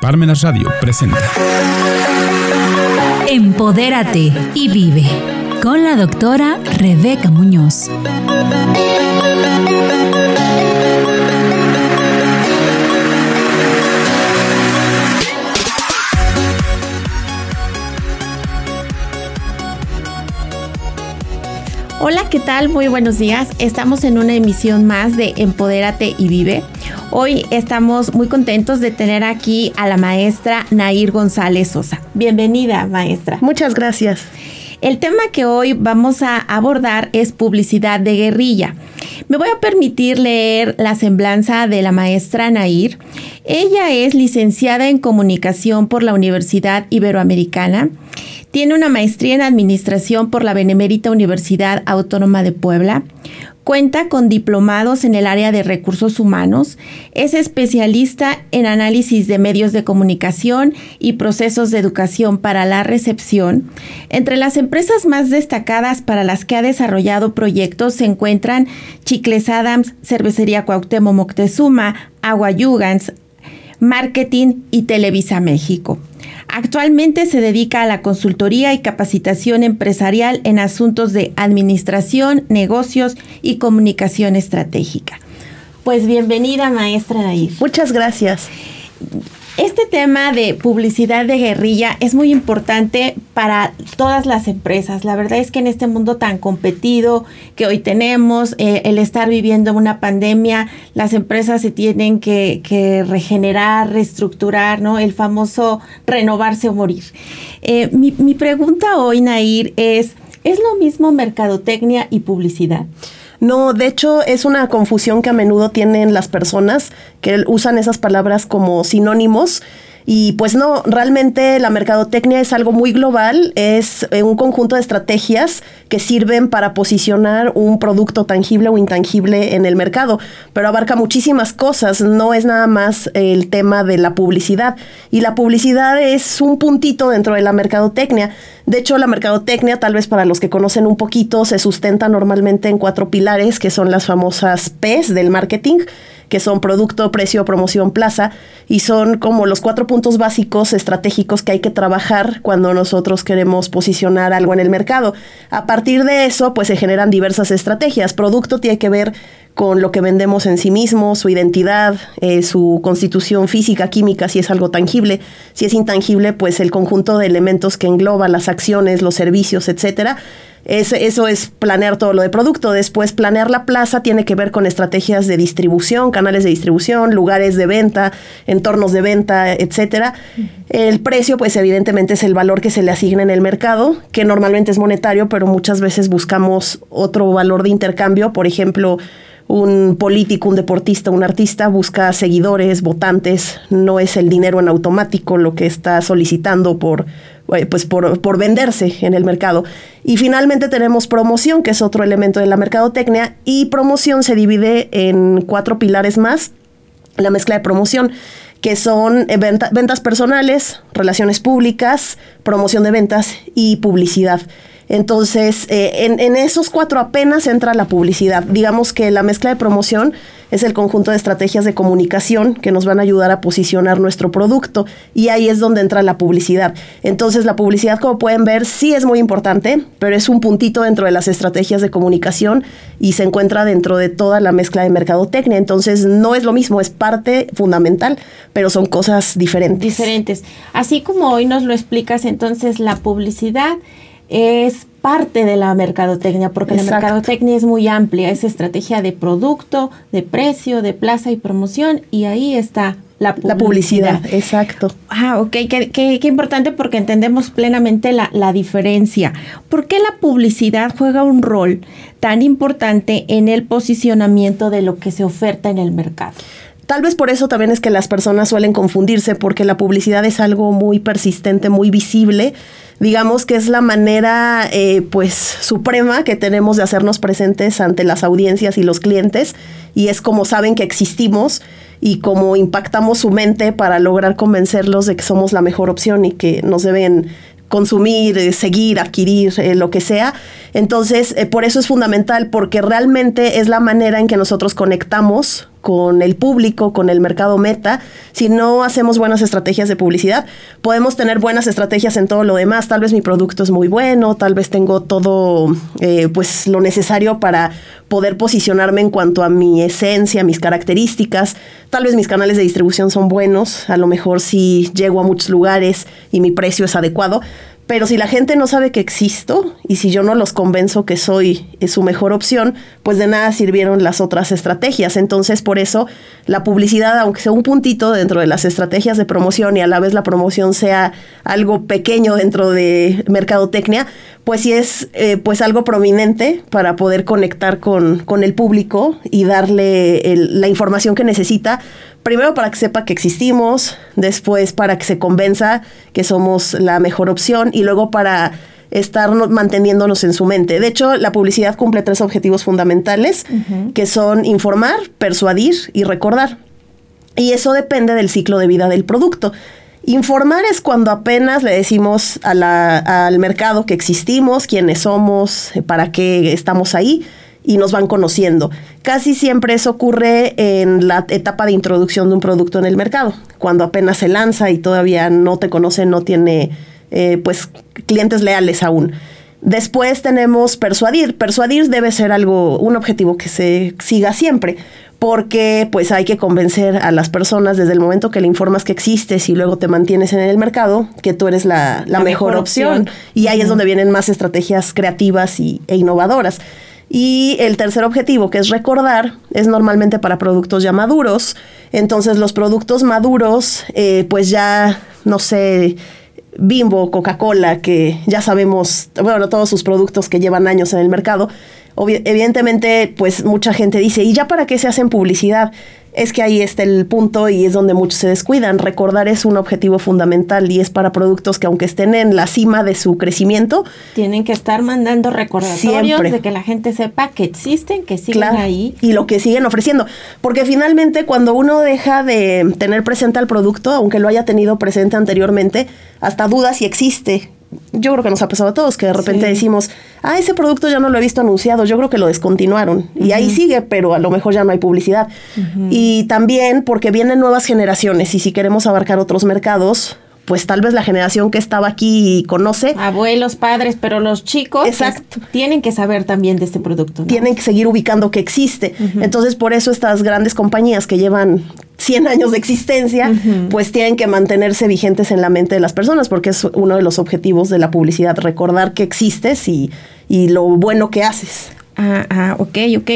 Parmenas Radio presenta Empodérate y vive con la doctora Rebeca Muñoz. Hola, ¿qué tal? Muy buenos días. Estamos en una emisión más de Empodérate y Vive. Hoy estamos muy contentos de tener aquí a la maestra Nair González Sosa. Bienvenida, maestra. Muchas gracias. El tema que hoy vamos a abordar es publicidad de guerrilla. Me voy a permitir leer la semblanza de la maestra Nair. Ella es licenciada en comunicación por la Universidad Iberoamericana. Tiene una maestría en administración por la Benemérita Universidad Autónoma de Puebla. Cuenta con diplomados en el área de recursos humanos, es especialista en análisis de medios de comunicación y procesos de educación para la recepción. Entre las empresas más destacadas para las que ha desarrollado proyectos se encuentran Chicles Adams, Cervecería Cuauhtémoc Moctezuma, Agua Yugans, Marketing y Televisa México. Actualmente se dedica a la consultoría y capacitación empresarial en asuntos de administración, negocios y comunicación estratégica. Pues bienvenida, maestra Nair. Muchas gracias. Este tema de publicidad de guerrilla es muy importante para todas las empresas. La verdad es que en este mundo tan competido que hoy tenemos, eh, el estar viviendo una pandemia, las empresas se tienen que, regenerar, reestructurar, ¿no? El famoso renovarse o morir. Eh, mi, mi pregunta hoy, Nair, es, ¿es lo mismo mercadotecnia y publicidad? No, de hecho es una confusión que a menudo tienen las personas que usan esas palabras como sinónimos. Y pues no, realmente la mercadotecnia es algo muy global, es eh, un conjunto de estrategias que sirven para posicionar un producto tangible o intangible en el mercado, pero abarca muchísimas cosas, no es nada más el tema de la publicidad. Y la publicidad es un puntito dentro de la mercadotecnia. De hecho, la mercadotecnia, tal vez para los que conocen un poquito, se sustenta normalmente en cuatro pilares, que son las famosas P's del marketing, que son producto, precio, promoción, plaza, y son como los cuatro puntos básicos estratégicos que hay que trabajar cuando nosotros queremos posicionar algo en el mercado. A partir de eso, pues se generan diversas estrategias. Producto tiene que ver con lo que vendemos en sí mismo, su identidad, eh, su constitución física, química, si es algo tangible. Si es intangible, pues el conjunto de elementos que engloba las acciones, los servicios, etcétera. Es, eso es planear todo lo de producto. Después, planear la plaza tiene que ver con estrategias de distribución, canales de distribución, lugares de venta, entornos de venta, etcétera. El precio, pues evidentemente es el valor que se le asigna en el mercado, que normalmente es monetario, pero muchas veces buscamos otro valor de intercambio. Por ejemplo, un político, un deportista, un artista busca seguidores, votantes, no es el dinero en automático lo que está solicitando por, pues por, por, venderse en el mercado. Y finalmente tenemos promoción, que es otro elemento de la mercadotecnia, y promoción se divide en cuatro pilares más, la mezcla de promoción que son eh, ventas personales, relaciones públicas, promoción de ventas y publicidad. Entonces, eh, en, en, esos cuatro apenas entra la publicidad. Digamos que la mezcla de promoción es el conjunto de estrategias de comunicación que nos van a ayudar a posicionar nuestro producto y ahí es donde entra la publicidad. Entonces, la publicidad, como pueden ver, sí es muy importante, pero es un puntito dentro de las estrategias de comunicación y se encuentra dentro de toda la mezcla de mercadotecnia. Entonces, no es lo mismo, es parte fundamental, pero son cosas diferentes. Diferentes. Así como hoy nos lo explicas, entonces la publicidad es parte de la mercadotecnia, porque Exacto. la mercadotecnia es muy amplia, es estrategia de producto, de precio, de plaza y promoción, y ahí está la publicidad. La publicidad, exacto. Ah, ok, qué, qué, qué importante porque entendemos plenamente la, la, diferencia. ¿Por qué la publicidad juega un rol tan importante en el posicionamiento de lo que se oferta en el mercado? Tal vez por eso también es que las personas suelen confundirse porque la publicidad es algo muy persistente, muy visible. Digamos que es la manera eh, pues suprema que tenemos de hacernos presentes ante las audiencias y los clientes y es como saben que existimos y como impactamos su mente para lograr convencerlos de que somos la mejor opción y que nos deben consumir, eh, seguir, adquirir, eh, lo que sea. Entonces, por eso es fundamental, porque realmente es la manera en que nosotros conectamos con el público, con el mercado meta, si no hacemos buenas estrategias de publicidad. Podemos tener buenas estrategias en todo lo demás. Tal vez mi producto es muy bueno, tal vez tengo todo eh, pues lo necesario para poder posicionarme en cuanto a mi esencia, mis características. Tal vez mis canales de distribución son buenos, a lo mejor si llego a muchos lugares y mi precio es adecuado, pero si la gente no sabe que existo y si yo no los convenzo que soy su mejor opción, pues de nada sirvieron las otras estrategias. Entonces, por eso la publicidad, aunque sea un puntito dentro de las estrategias de promoción y a la vez la promoción sea algo pequeño dentro de mercadotecnia, pues sí es eh, pues algo prominente para poder conectar con, con el público y darle la información que necesita primero para que sepa que existimos, después para que se convenza que somos la mejor opción y luego para estar manteniéndonos en su mente. De hecho, la publicidad cumple tres objetivos fundamentales, que son informar, persuadir y recordar. Y eso depende del ciclo de vida del producto. Informar es cuando apenas le decimos al mercado que existimos, quiénes somos, para qué estamos ahí y nos van conociendo. Casi siempre eso ocurre en la etapa de introducción de un producto en el mercado, cuando apenas se lanza y todavía no te conocen, no tiene eh, pues clientes leales aún. Después tenemos persuadir. Persuadir debe ser algo, un objetivo que se siga siempre, porque pues hay que convencer a las personas desde el momento que le informas que existes y luego te mantienes en el mercado, que tú eres la, mejor, opción. Y ahí es donde vienen más estrategias creativas y, e innovadoras. Y el tercer objetivo, que es recordar, es normalmente para productos ya maduros. Entonces los productos maduros, eh, pues ya, no sé, Bimbo, Coca-Cola, que ya sabemos, bueno, todos sus productos que llevan años en el mercado, evidentemente, pues mucha gente dice, ¿y ya para qué se hacen publicidad? es que ahí está el punto y es donde muchos se descuidan. Recordar es un objetivo fundamental y es para productos que aunque estén en la cima de su crecimiento, tienen que estar mandando recordatorios de que la gente sepa que existen, que siguen ahí. Y lo que siguen ofreciendo, porque finalmente cuando uno deja de tener presente al producto, aunque lo haya tenido presente anteriormente, hasta duda si existe, yo creo que nos ha pasado a todos, que de repente decimos, ah, ese producto ya no lo he visto anunciado, yo creo que lo descontinuaron. Y ahí sigue, pero a lo mejor ya no hay publicidad. Y también porque vienen nuevas generaciones y si queremos abarcar otros mercados, pues tal vez la generación que estaba aquí conoce. Abuelos, padres, pero los chicos Exacto. tienen que saber también de este producto. Tienen que seguir ubicando que existe. Entonces, por eso estas grandes compañías que llevan 100 años de existencia, pues tienen que mantenerse vigentes en la mente de las personas, porque es uno de los objetivos de la publicidad, recordar que existes y, y lo bueno que haces. Ah, ah, ok, ok.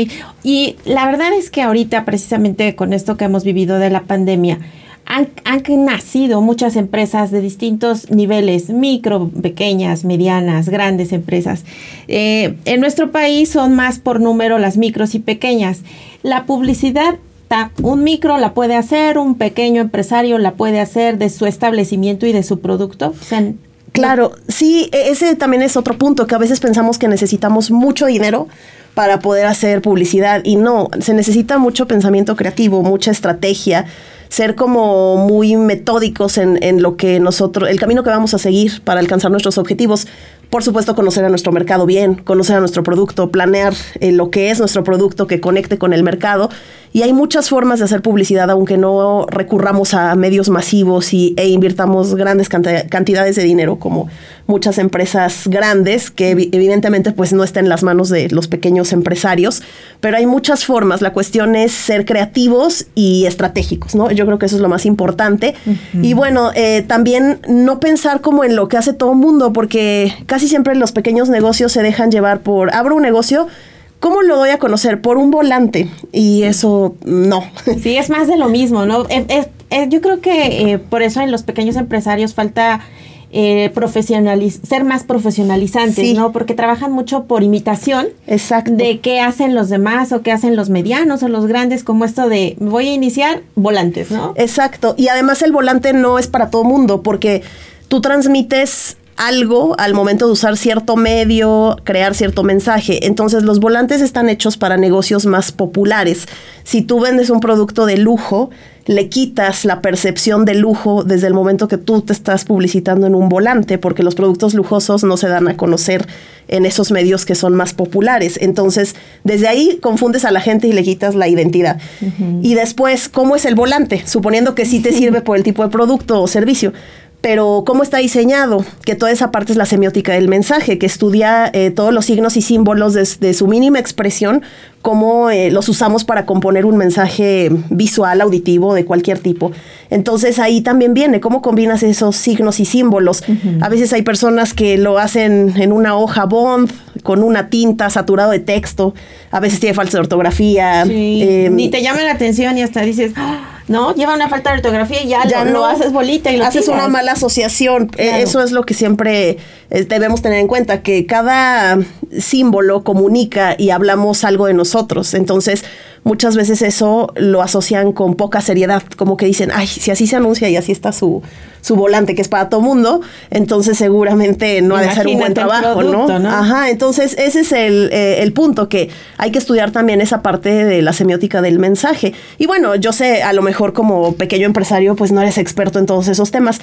Y la verdad es que ahorita, precisamente con esto que hemos vivido de la pandemia, han, nacido muchas empresas de distintos niveles, micro, pequeñas, medianas, grandes empresas. Eh, en nuestro país son más por número las micros y pequeñas. La publicidad, un micro la puede hacer, un pequeño empresario la puede hacer de su establecimiento y de su producto. claro, sí, e, ese también es otro punto, que a veces pensamos que necesitamos mucho dinero para poder hacer publicidad y no, se necesita mucho pensamiento creativo, mucha estrategia ser como muy metódicos en, en, lo que nosotros, el camino que vamos a seguir para alcanzar nuestros objetivos. Por supuesto, conocer a nuestro mercado bien, conocer a nuestro producto, planear eh, lo que es nuestro producto que conecte con el mercado y hay muchas formas de hacer publicidad, aunque no recurramos a medios masivos y, e invirtamos grandes cantidades de dinero, como muchas empresas grandes, que evidentemente pues no está en las manos de los pequeños empresarios, pero hay muchas formas. La cuestión es ser creativos y estratégicos, ¿no? Yo creo que eso es lo más importante. Y bueno, eh, también no pensar como en lo que hace todo el mundo, porque casi siempre los pequeños negocios se dejan llevar por, abro un negocio, ¿Cómo lo doy a conocer? Por un volante. Y eso no. Sí, es más de lo mismo, ¿no? yo creo que eh, por eso en los pequeños empresarios falta eh, ser más profesionalizantes, ¿no? Porque trabajan mucho por imitación Exacto. de qué hacen los demás o qué hacen los medianos o los grandes, como esto de voy a iniciar volantes, ¿no? Exacto. Y además el volante no es para todo mundo, porque tú transmites algo al momento de usar cierto medio, crear cierto mensaje. Entonces los volantes están hechos para negocios más populares. Si tú vendes un producto de lujo, le quitas la percepción de lujo desde el momento que tú te estás publicitando en un volante, porque los productos lujosos no se dan a conocer en esos medios que son más populares. Entonces, desde ahí confundes a la gente y le quitas la identidad. Y después, ¿cómo es el volante? Suponiendo que sí te sirve por el tipo de producto o servicio pero cómo está diseñado, que toda esa parte es la semiótica del mensaje, que estudia eh, todos los signos y símbolos de, su mínima expresión, cómo eh, los usamos para componer un mensaje visual, auditivo, de cualquier tipo. Entonces ahí también viene cómo combinas esos signos y símbolos. A veces hay personas que lo hacen en una hoja bond, con una tinta saturado de texto, a veces tiene falta de ortografía. Eh, Ni te llama la atención y hasta dices... ¡Ah! ¿No? Lleva una falta de ortografía y ya, lo, no, haces bolita y lo haces una mala asociación. E, eso es lo que siempre eh, debemos tener en cuenta, que cada símbolo comunica y hablamos algo de nosotros. Entonces, muchas veces eso lo asocian con poca seriedad, como que dicen, ay, si así se anuncia y así está su, su volante, que es para todo mundo, entonces seguramente no ha de ser un buen trabajo, ¿no? Ajá, entonces ese es el, eh, el punto, que hay que estudiar también esa parte de la semiótica del mensaje. Y bueno, yo sé, a lo mejor como pequeño empresario, pues no eres experto en todos esos temas,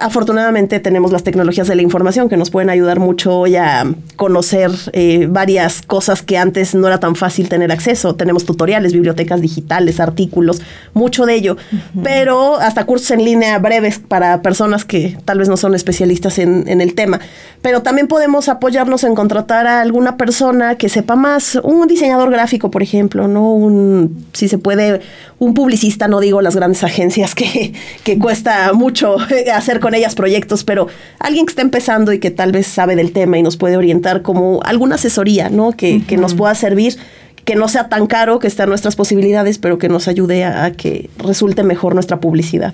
afortunadamente tenemos las tecnologías de la información que nos pueden ayudar mucho hoy a conocer eh, varias cosas que antes no era tan fácil tener acceso. Tenemos tutoriales, bibliotecas digitales, artículos, mucho de ello, pero hasta cursos en línea breves para personas que tal vez no son especialistas en, en el tema. Pero también podemos apoyarnos en contratar a alguna persona que sepa más, un diseñador gráfico, por ejemplo, ¿no? Un, si se puede, un publicista, no digo las grandes agencias que, que cuesta mucho hacer con ellas proyectos, pero alguien que está empezando y que tal vez sabe del tema y nos puede orientar como alguna asesoría, ¿no? Que, nos pueda servir que no sea tan caro, que esté a nuestras posibilidades, pero que nos ayude a, que resulte mejor nuestra publicidad.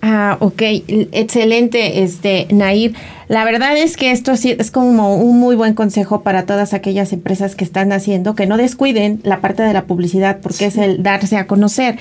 Ah, ok, excelente, este, Nair. La verdad es que esto sí es como un muy buen consejo para todas aquellas empresas que están haciendo, que no descuiden la parte de la publicidad, porque es el darse a conocer.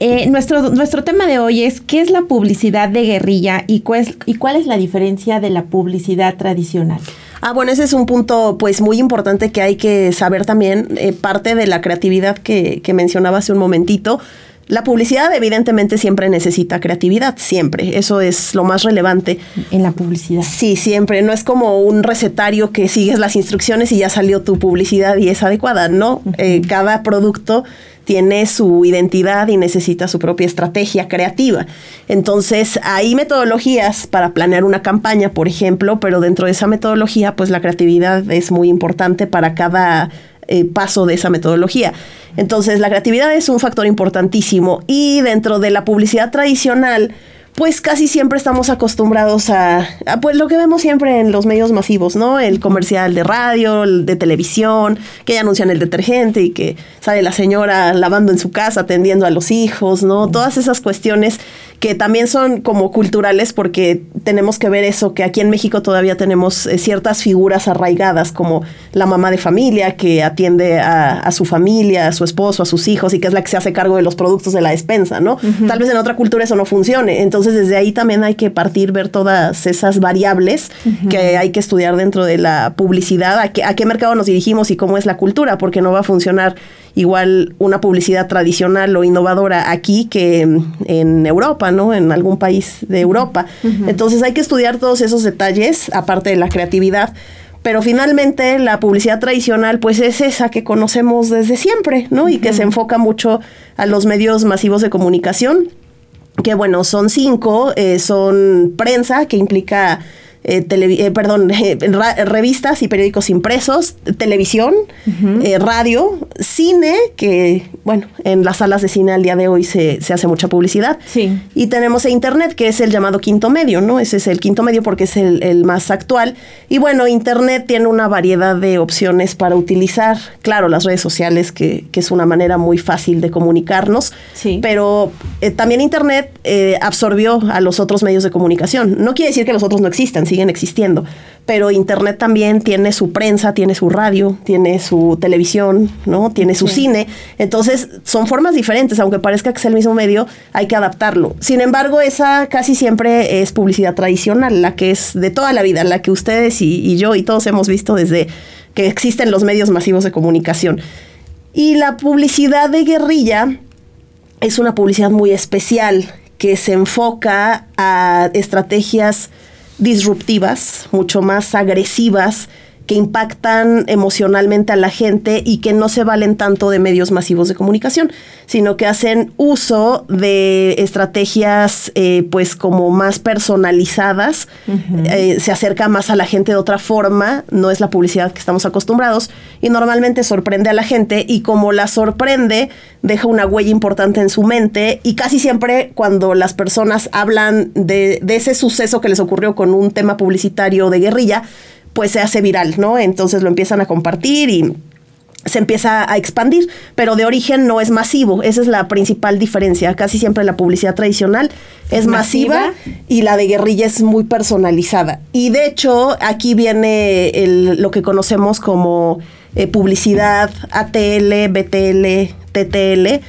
Eh, nuestro, nuestro tema de hoy es ¿qué es la publicidad de guerrilla y cuál es, y cuál es la diferencia de la publicidad tradicional? Ah, bueno, ese es un punto pues muy importante que hay que saber también, eh, parte de la creatividad que, que mencionaba hace un momentito. La publicidad evidentemente siempre necesita creatividad, siempre. Eso es lo más relevante. En la publicidad. Sí, siempre. No es como un recetario que sigues las instrucciones y ya salió tu publicidad y es adecuada. No, eh, cada producto tiene su identidad y necesita su propia estrategia creativa. Entonces, hay metodologías para planear una campaña, por ejemplo, pero dentro de esa metodología, pues la creatividad es muy importante para cada eh, paso de esa metodología. Entonces, la creatividad es un factor importantísimo y dentro de la publicidad tradicional, pues casi siempre estamos acostumbrados a, pues lo que vemos siempre en los medios masivos, ¿no? El comercial de radio, el de televisión, que ya anuncian el detergente y que sale la señora lavando en su casa, atendiendo a los hijos, ¿no? Todas esas cuestiones que también son como culturales porque tenemos que ver eso, que aquí en México todavía tenemos eh, ciertas figuras arraigadas como la mamá de familia que atiende a, su familia, a su esposo, a sus hijos y que es la que se hace cargo de los productos de la despensa, ¿no? Tal vez en otra cultura eso no funcione. Entonces desde ahí también hay que partir, ver todas esas variables que hay que estudiar dentro de la publicidad, a qué, a qué mercado nos dirigimos y cómo es la cultura, porque no va a funcionar igual una publicidad tradicional o innovadora aquí que en Europa, ¿no? En algún país de Europa. Entonces hay que estudiar todos esos detalles, aparte de la creatividad. Pero finalmente la publicidad tradicional pues es esa que conocemos desde siempre, ¿no? Y que se enfoca mucho a los medios masivos de comunicación, que bueno, son cinco, eh, son prensa, que implica eh, eh, perdón, eh, revistas y periódicos impresos, televisión, radio, cine, que bueno, en las salas de cine al día de hoy se, hace mucha publicidad. Sí. Y tenemos Internet, que es el llamado quinto medio, ¿no? Ese es el quinto medio porque es el, más actual. Y bueno, Internet tiene una variedad de opciones para utilizar. Claro, las redes sociales, que, que es una manera muy fácil de comunicarnos. Sí. Pero también Internet absorbió a los otros medios de comunicación. No quiere decir que los otros no existan, siguen existiendo. Pero Internet también tiene su prensa, tiene su radio, tiene su televisión, ¿no? Tiene su cine. Entonces, son formas diferentes, aunque parezca que es el mismo medio, hay que adaptarlo. Sin embargo, esa casi siempre es publicidad tradicional, la que es de toda la vida, la que ustedes y, y yo y todos hemos visto desde que existen los medios masivos de comunicación. Y la publicidad de guerrilla es una publicidad muy especial que se enfoca a estrategias disruptivas, mucho más agresivas, que impactan emocionalmente a la gente y que no se valen tanto de medios masivos de comunicación, sino que hacen uso de estrategias eh, pues como más personalizadas, eh, se acerca más a la gente de otra forma, no es la publicidad que estamos acostumbrados y normalmente sorprende a la gente y como la sorprende deja una huella importante en su mente y casi siempre cuando las personas hablan de, de ese suceso que les ocurrió con un tema publicitario de guerrilla, pues se hace viral, ¿no? Entonces lo empiezan a compartir y se empieza a expandir, pero de origen no es masivo. Esa es la principal diferencia. Casi siempre la publicidad tradicional es masiva, y la de guerrilla es muy personalizada. Y de hecho, aquí viene lo que conocemos como eh, publicidad ATL, BTL, TTL.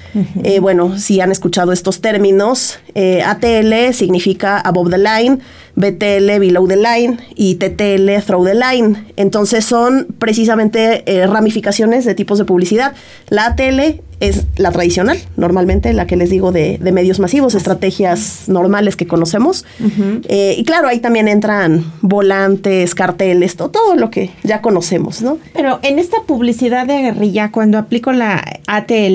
Eh, bueno, si han escuchado estos términos, eh, ATL significa above the line, BTL below the line y TTL through the line. Entonces son precisamente eh, ramificaciones de tipos de publicidad. La ATL es la tradicional, normalmente la que les digo de, medios masivos, estrategias normales que conocemos. y claro, ahí también entran volantes, carteles, todo lo que ya conocemos, ¿no? Pero en esta publicidad de guerrilla, cuando aplico la ATL,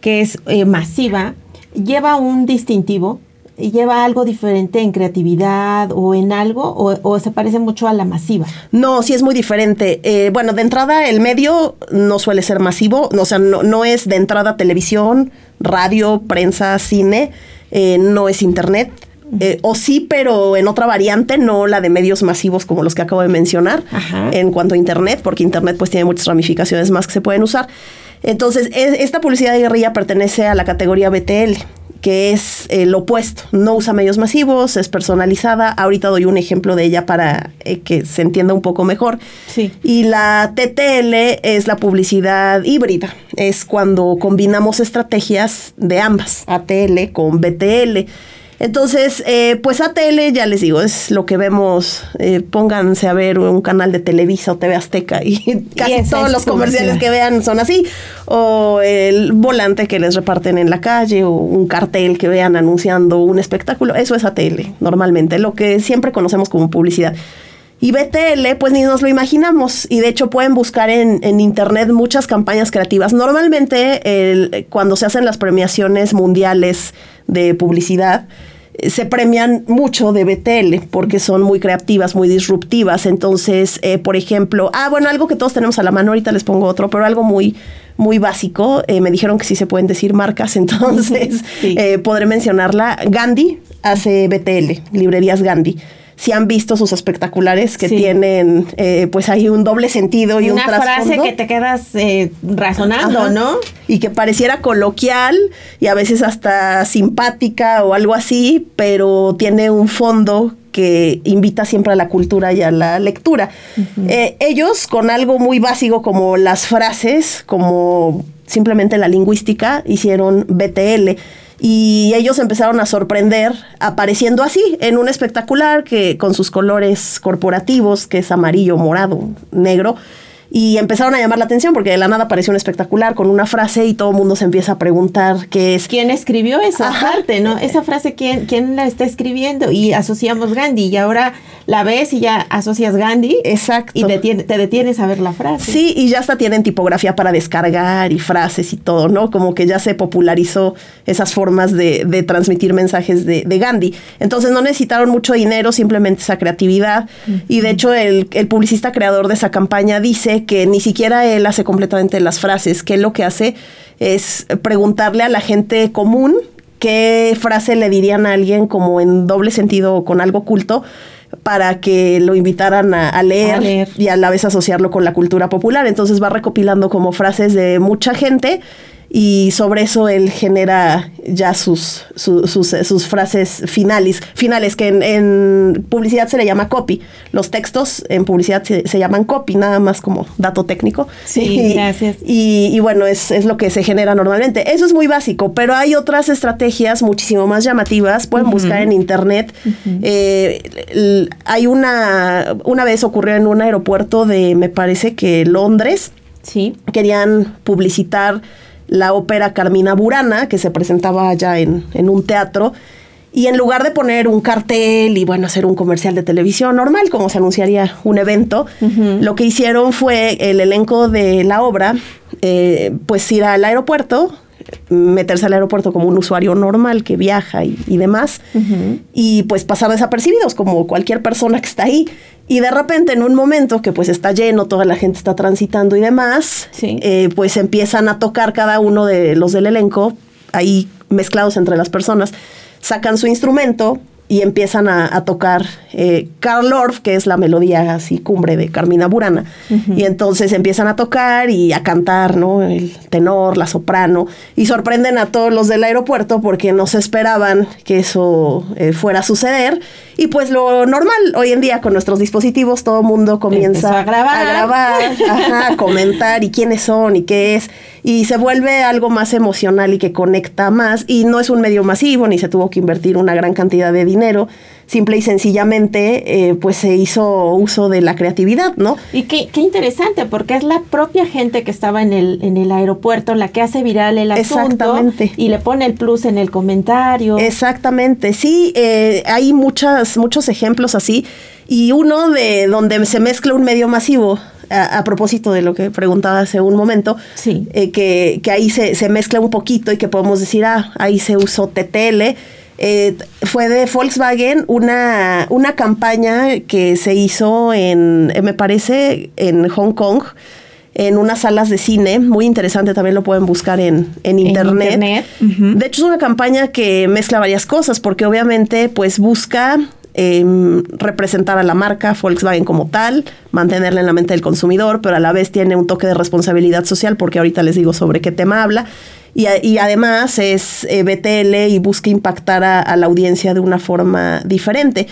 que es eh, masiva, lleva un distintivo, lleva algo diferente en creatividad o en algo, o, se parece mucho a la masiva. No, sí es muy diferente. Eh, bueno, de entrada el medio no suele ser masivo, o sea, no, es de entrada televisión, radio, prensa, cine, eh, no es internet. o sí, pero en otra variante, no la de medios masivos como los que acabo de mencionar, en cuanto a Internet, porque Internet pues tiene muchas ramificaciones más que se pueden usar. Entonces, esta publicidad de guerrilla pertenece a la categoría BTL, que es el opuesto. No usa medios masivos, es personalizada. Ahorita doy un ejemplo de ella para eh, que se entienda un poco mejor. Sí. Y la TTL es la publicidad híbrida. Es cuando combinamos estrategias de ambas, ATL con BTL. Entonces, eh, pues ATL, ya les digo, es lo que vemos. Eh, pónganse a ver un canal de Televisa o TV Azteca y casi todos los comerciales que vean son así. O el volante que les reparten en la calle o un cartel que vean anunciando un espectáculo. Eso es ATL, normalmente, lo que siempre conocemos como publicidad. Y BTL, pues ni nos lo imaginamos. Y de hecho pueden buscar en, en internet muchas campañas creativas. Normalmente el, cuando se hacen las premiaciones mundiales de publicidad, se premian mucho de BTL porque son muy creativas, muy disruptivas. Entonces, eh, por ejemplo, ah, bueno, algo que todos tenemos a la mano, ahorita les pongo otro, pero algo muy, muy básico. Eh, me dijeron que sí se pueden decir marcas, entonces eh, podré mencionarla. Gandhi hace BTL, librerías Gandhi si han visto sus espectaculares que tienen eh, pues ahí un doble sentido y una un frase que te quedas eh, razonando, ¿no? Y que pareciera coloquial y a veces hasta simpática o algo así, pero tiene un fondo que invita siempre a la cultura y a la lectura. Eh, ellos con algo muy básico como las frases, como simplemente la lingüística, hicieron BTL y ellos empezaron a sorprender apareciendo así en un espectacular que con sus colores corporativos, que es amarillo, morado, negro, y empezaron a llamar la atención porque de la nada apareció un espectacular con una frase y todo el mundo se empieza a preguntar qué es. ¿Quién escribió esa parte, no? Esa frase, ¿quién, ¿quién la está escribiendo? Y asociamos Gandhi y ahora la ves y ya asocias Gandhi. Exacto. Y te detienes a ver la frase. Sí, y ya hasta tienen tipografía para descargar y frases y todo, ¿no? Como que ya se popularizó esas formas de, transmitir mensajes de, Gandhi. Entonces no necesitaron mucho dinero, simplemente esa creatividad. Y de hecho el, el publicista creador de esa campaña dice que ni siquiera él hace completamente las frases, que él lo que hace es preguntarle a la gente común qué frase le dirían a alguien como en doble sentido o con algo oculto para que lo invitaran a, leer, y a la vez asociarlo con la cultura popular. Entonces va recopilando como frases de mucha gente y sobre eso él genera ya sus, sus, eh, sus, frases finales, finales que en, publicidad se le llama copy. Los textos en publicidad se, llaman copy, nada más como dato técnico. Sí, gracias. Y, bueno, es, lo que se genera normalmente. Eso es muy básico, pero hay otras estrategias muchísimo más llamativas. Pueden buscar en internet. Eh, hay una, una vez ocurrió en un aeropuerto de, me parece que Londres. Sí. Querían publicitar la ópera Carmina Burana, que se presentaba allá en, un teatro. Y en lugar de poner un cartel y bueno, hacer un comercial de televisión normal, como se anunciaría un evento, lo que hicieron fue el elenco de la obra, eh, pues ir al aeropuerto, meterse al aeropuerto como un usuario normal que viaja y, demás, y pues pasar desapercibidos como cualquier persona que está ahí. Y de repente, en un momento que pues está lleno, toda la gente está transitando y demás, eh, pues empiezan a tocar cada uno de los del elenco, ahí mezclados entre las personas, sacan su instrumento y empiezan a, tocar eh, Karl Orff, que es la melodía así cumbre de Carmina Burana. Y entonces empiezan a tocar y a cantar, ¿no? El tenor, la soprano, y sorprenden a todos los del aeropuerto porque no se esperaban que eso eh, fuera a suceder. Y pues lo normal, hoy en día con nuestros dispositivos, todo el mundo comienza a grabar, a, grabar a comentar y quiénes son y qué es y se vuelve algo más emocional y que conecta más y no es un medio masivo ni se tuvo que invertir una gran cantidad de dinero, simple y sencillamente eh, pues se hizo uso de la creatividad, ¿no? Y qué, qué, interesante porque es la propia gente que estaba en el, en el aeropuerto la que hace viral el asunto y le pone el plus en el comentario. Exactamente, sí, eh, hay muchas, muchos ejemplos así y uno de donde se mezcla un medio masivo a, propósito de lo que preguntaba hace un momento, eh, que, ahí se, mezcla un poquito y que podemos decir, ah, ahí se usó TTL. Eh, fue de Volkswagen una, una campaña que se hizo en, eh, me parece, en Hong Kong, en unas salas de cine, muy interesante, también lo pueden buscar en, internet. De hecho, es una campaña que mezcla varias cosas, porque obviamente pues busca Em, representar a la marca Volkswagen como tal, mantenerla en la mente del consumidor, pero a la vez tiene un toque de responsabilidad social, porque ahorita les digo sobre qué tema habla. Y, además es eh, BTL y busca impactar a, la audiencia de una forma diferente.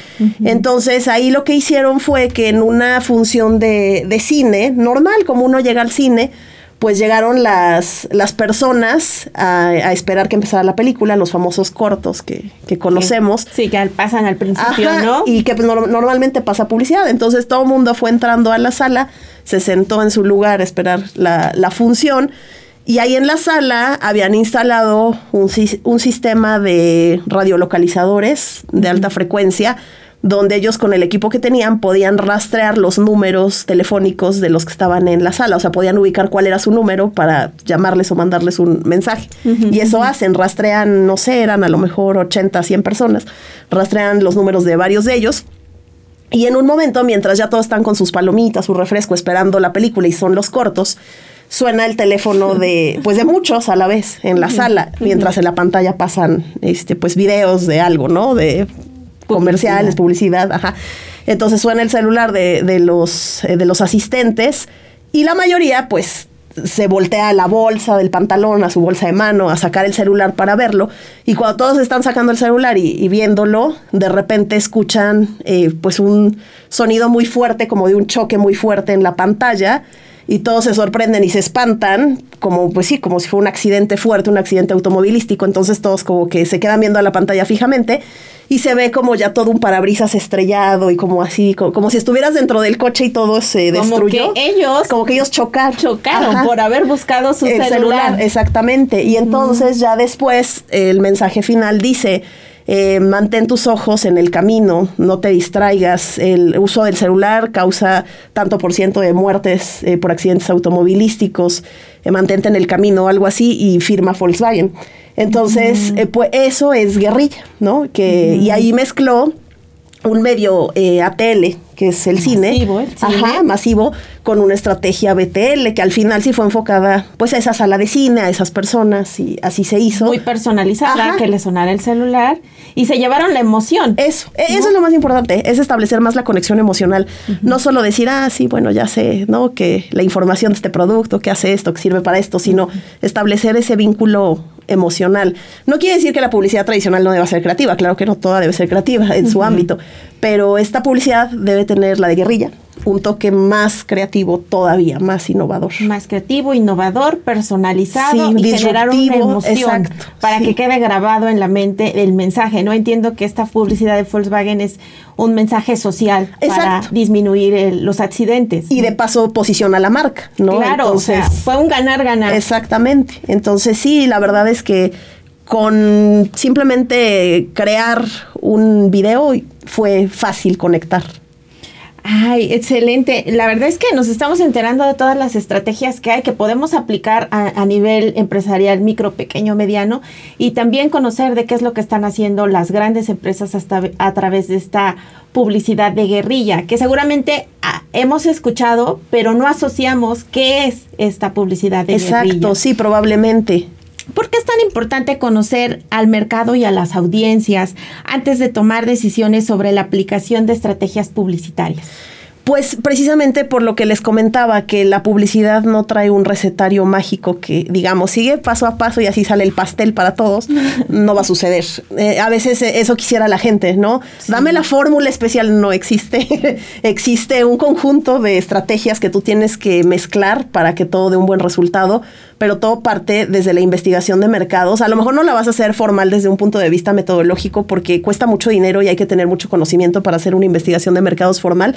Entonces ahí lo que hicieron fue que en una función de, de cine, normal, como uno llega al cine, pues llegaron las, las personas a, esperar que empezara la película, los famosos cortos que, conocemos. Sí, que pasan al principio, ¿no? Y que pues, normalmente pasa publicidad. Entonces todo el mundo fue entrando a la sala, se sentó en su lugar a esperar la, la función. Y ahí en la sala habían instalado un, un sistema de radiolocalizadores de alta frecuencia donde ellos con el equipo que tenían podían rastrear los números telefónicos de los que estaban en la sala, o sea, podían ubicar cuál era su número para llamarles o mandarles un mensaje. y eso hacen, rastrean, no sé, eran a lo mejor 80, 100 personas, rastrean los números de varios de ellos. Y en un momento, mientras ya todos están con sus palomitas, su refresco, esperando la película y son los cortos, suena el teléfono de, pues de muchos a la vez en la sala, mientras en la pantalla pasan, este, pues videos de algo, ¿no? De comerciales, publicidad, ajá. Entonces suena el celular de, de los, eh, de los asistentes y la mayoría, pues, se voltea a la bolsa del pantalón, a su bolsa de mano, a sacar el celular para verlo. Y cuando todos están sacando el celular y, viéndolo, de repente escuchan eh, pues un sonido muy fuerte, como de un choque muy fuerte en la pantalla. Y todos se sorprenden y se espantan, como pues sí, como si fuera un accidente fuerte, un accidente automovilístico. Entonces todos como que se quedan viendo a la pantalla fijamente y se ve como ya todo un parabrisas estrellado y como así, como, si estuvieras dentro del coche y todo se destruyó. Como que ellos. Como que ellos chocaron. Chocaron por haber buscado su celular. Exactamente. Y entonces ya después el mensaje final dice. Eh, mantén tus ojos en el camino, no te distraigas. El uso del celular causa tanto por ciento de muertes eh, por accidentes automovilísticos. Eh, mantente en el camino, algo así, y firma Volkswagen. Entonces, eh, pues eso es guerrilla, ¿no? Que, Y ahí mezcló un medio eh, ATL, que es el cine. Masivo, el cine. Ajá, masivo, con una estrategia BTL, que al final sí fue enfocada pues a esa sala de cine, a esas personas, y así se hizo. Muy personalizada, Ajá. que le sonara el celular y se llevaron la emoción. Eso, e- eso es lo más importante, es establecer más la conexión emocional. No solo decir, ah, sí, bueno, ya sé, ¿no? Que la información de este producto, que hace esto, que sirve para esto, sino establecer ese vínculo emocional. No quiere decir que la publicidad tradicional no deba ser creativa, claro que no toda debe ser creativa en su ámbito, pero esta publicidad debe tener la de guerrilla, un toque más creativo todavía, más innovador. Más creativo, innovador, personalizado Sí, y generar una emoción exacto, para sí. que quede grabado en la mente el mensaje. No entiendo que esta publicidad de Volkswagen es un mensaje social para Exacto. disminuir el- los accidentes. Y de paso posiciona la marca, ¿no? claro, o sea, fue un ganar-ganar. Exactamente. Entonces sí, la verdad es que con simplemente crear un video fue fácil conectar. Ay, excelente. La verdad es que nos estamos enterando de todas las estrategias que hay que podemos aplicar a, a nivel empresarial, micro, pequeño, mediano, y también conocer de qué es lo que están haciendo las grandes empresas hasta a través de esta publicidad de guerrilla, que seguramente ah, hemos escuchado, pero no asociamos qué es esta publicidad de guerrilla. Exacto, sí, probablemente. ¿Por qué es tan importante conocer al mercado y a las audiencias antes de tomar decisiones sobre la aplicación de estrategias publicitarias? Pues precisamente por lo que les comentaba, que la publicidad no trae un recetario mágico que, digamos, sigue paso a paso y así sale el pastel para todos, no va a suceder. Eh, a veces eh, eso quisiera la gente, ¿no? Dame la fórmula especial, no existe. existe un conjunto de estrategias que tú tienes que mezclar para que todo dé un buen resultado, pero todo parte desde la investigación de mercados. A lo mejor no la vas a hacer formal desde un punto de vista metodológico porque cuesta mucho dinero y hay que tener mucho conocimiento para hacer una investigación de mercados formal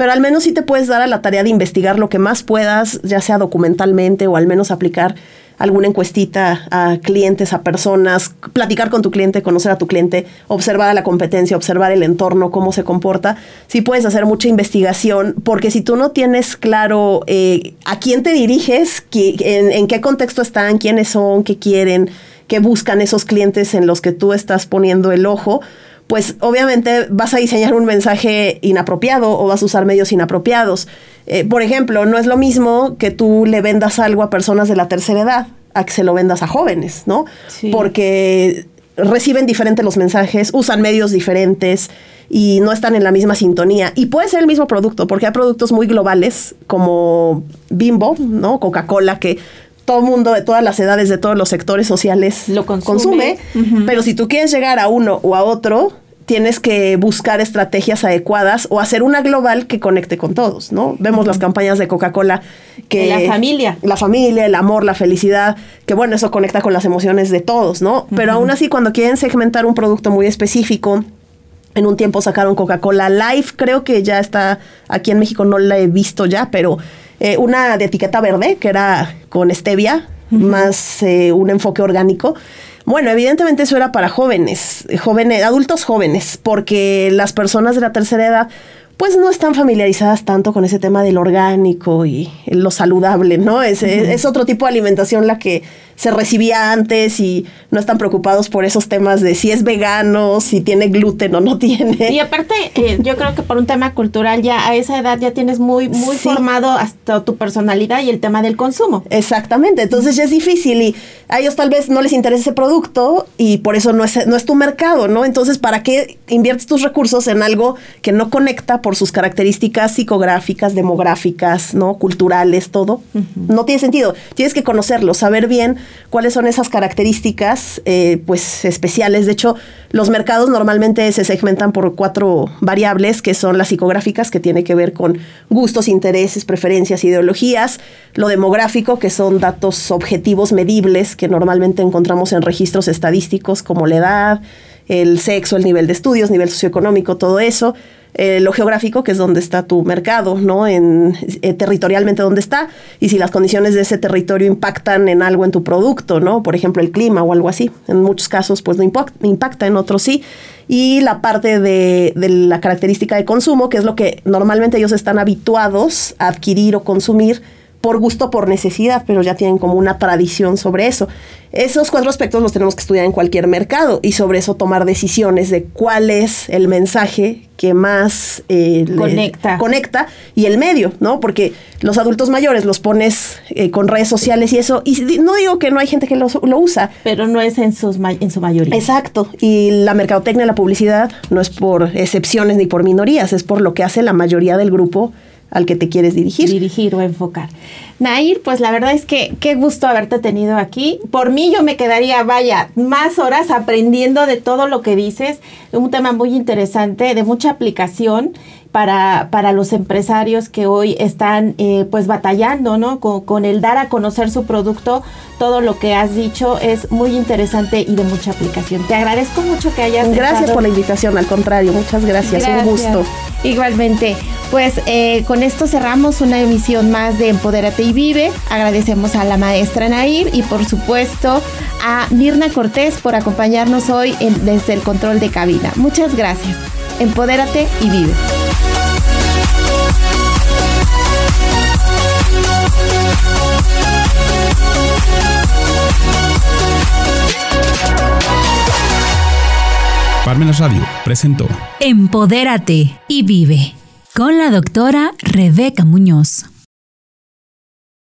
pero al menos sí te puedes dar a la tarea de investigar lo que más puedas, ya sea documentalmente o al menos aplicar alguna encuestita a clientes, a personas, platicar con tu cliente, conocer a tu cliente, observar a la competencia, observar el entorno, cómo se comporta. Sí puedes hacer mucha investigación, porque si tú no tienes claro eh, a quién te diriges, en, en qué contexto están, quiénes son, qué quieren, qué buscan esos clientes en los que tú estás poniendo el ojo, pues obviamente vas a diseñar un mensaje inapropiado o vas a usar medios inapropiados. Eh, por ejemplo, no es lo mismo que tú le vendas algo a personas de la tercera edad a que se lo vendas a jóvenes, ¿no? Sí. Porque reciben diferentes los mensajes, usan medios diferentes y no están en la misma sintonía. Y puede ser el mismo producto, porque hay productos muy globales como Bimbo, ¿no? Coca-Cola, que todo el mundo de todas las edades, de todos los sectores sociales Lo consume. Pero si tú quieres llegar a uno o a otro, tienes que buscar estrategias adecuadas o hacer una global que conecte con todos, ¿no? Vemos las campañas de Coca-Cola que... La familia. La familia, el amor, la felicidad, que bueno, eso conecta con las emociones de todos, ¿no? Pero aún así, cuando quieren segmentar un producto muy específico, en un tiempo sacaron Coca-Cola Live, creo que ya está, aquí en México no la he visto ya, pero eh, una de etiqueta verde, que era con stevia, más eh, un enfoque orgánico. Bueno, evidentemente eso era para jóvenes, jóvenes, adultos jóvenes, porque las personas de la tercera edad pues no están familiarizadas tanto con ese tema del orgánico y lo saludable, ¿no? Es, es- es otro tipo de alimentación la que se recibía antes y no están preocupados por esos temas de si es vegano, si tiene gluten o no tiene. Y aparte, eh, yo creo que por un tema cultural ya a esa edad ya tienes muy, muy Sí. formado hasta tu personalidad y el tema del consumo. Exactamente, entonces ya es difícil y a ellos tal vez no les interesa ese producto y por eso no es, no es tu mercado, ¿no? Entonces, ¿para qué inviertes tus recursos en algo que no conecta por sus características psicográficas, demográficas, ¿no? Culturales, todo? No tiene sentido. Tienes que conocerlo, saber bien cuáles son esas características, eh, pues, especiales. De hecho, los mercados normalmente se segmentan por cuatro variables, que son las psicográficas, que tiene que ver con gustos, intereses, preferencias, ideologías, lo demográfico, que son datos objetivos medibles que normalmente encontramos en registros estadísticos como la edad, el sexo, el nivel de estudios, nivel socioeconómico, todo eso. Eh, lo geográfico, que es donde está tu mercado, ¿no? En, eh, territorialmente donde está, y si las condiciones de ese territorio impactan en algo en tu producto, ¿no? Por ejemplo, el clima o algo así. En muchos casos, pues no impact- impacta, en otros sí. Y la parte de la característica de consumo, que es lo que normalmente ellos están habituados a adquirir o consumir, por gusto, por necesidad, pero ya tienen como una tradición sobre eso. Esos cuatro aspectos los tenemos que estudiar en cualquier mercado y sobre eso tomar decisiones de cuál es el mensaje que más eh, conecta. conecta y el medio, ¿no? Porque los adultos mayores los pones eh, con redes sociales y eso, y no digo que no hay gente que lo, usa. Pero no es en, sus, en su mayoría. Exacto, y la mercadotecnia, la publicidad, no es por excepciones ni por minorías, es por lo que hace la mayoría del grupo al que te quieres dirigir. Dirigir o enfocar. Nair, pues la verdad es que qué gusto haberte tenido aquí. Por mí yo me quedaría, vaya, más horas aprendiendo de todo lo que dices. Un tema muy interesante, de mucha aplicación para, para los empresarios que hoy están eh, pues batallando, ¿no? Con, el dar a conocer su producto, todo lo que has dicho es muy interesante y de mucha aplicación. Te agradezco mucho que hayas Gracias por la invitación, al contrario, muchas gracias, un gusto. Igualmente, pues eh, con esto cerramos una emisión más de Empodérate y Vive. Agradecemos a la maestra Nair y por supuesto a Mirna Cortés por acompañarnos hoy desde el control de cabina. Muchas gracias. Empodérate y vive. Parmenas Radio presentó Empodérate y vive con la doctora Rebeca Muñoz.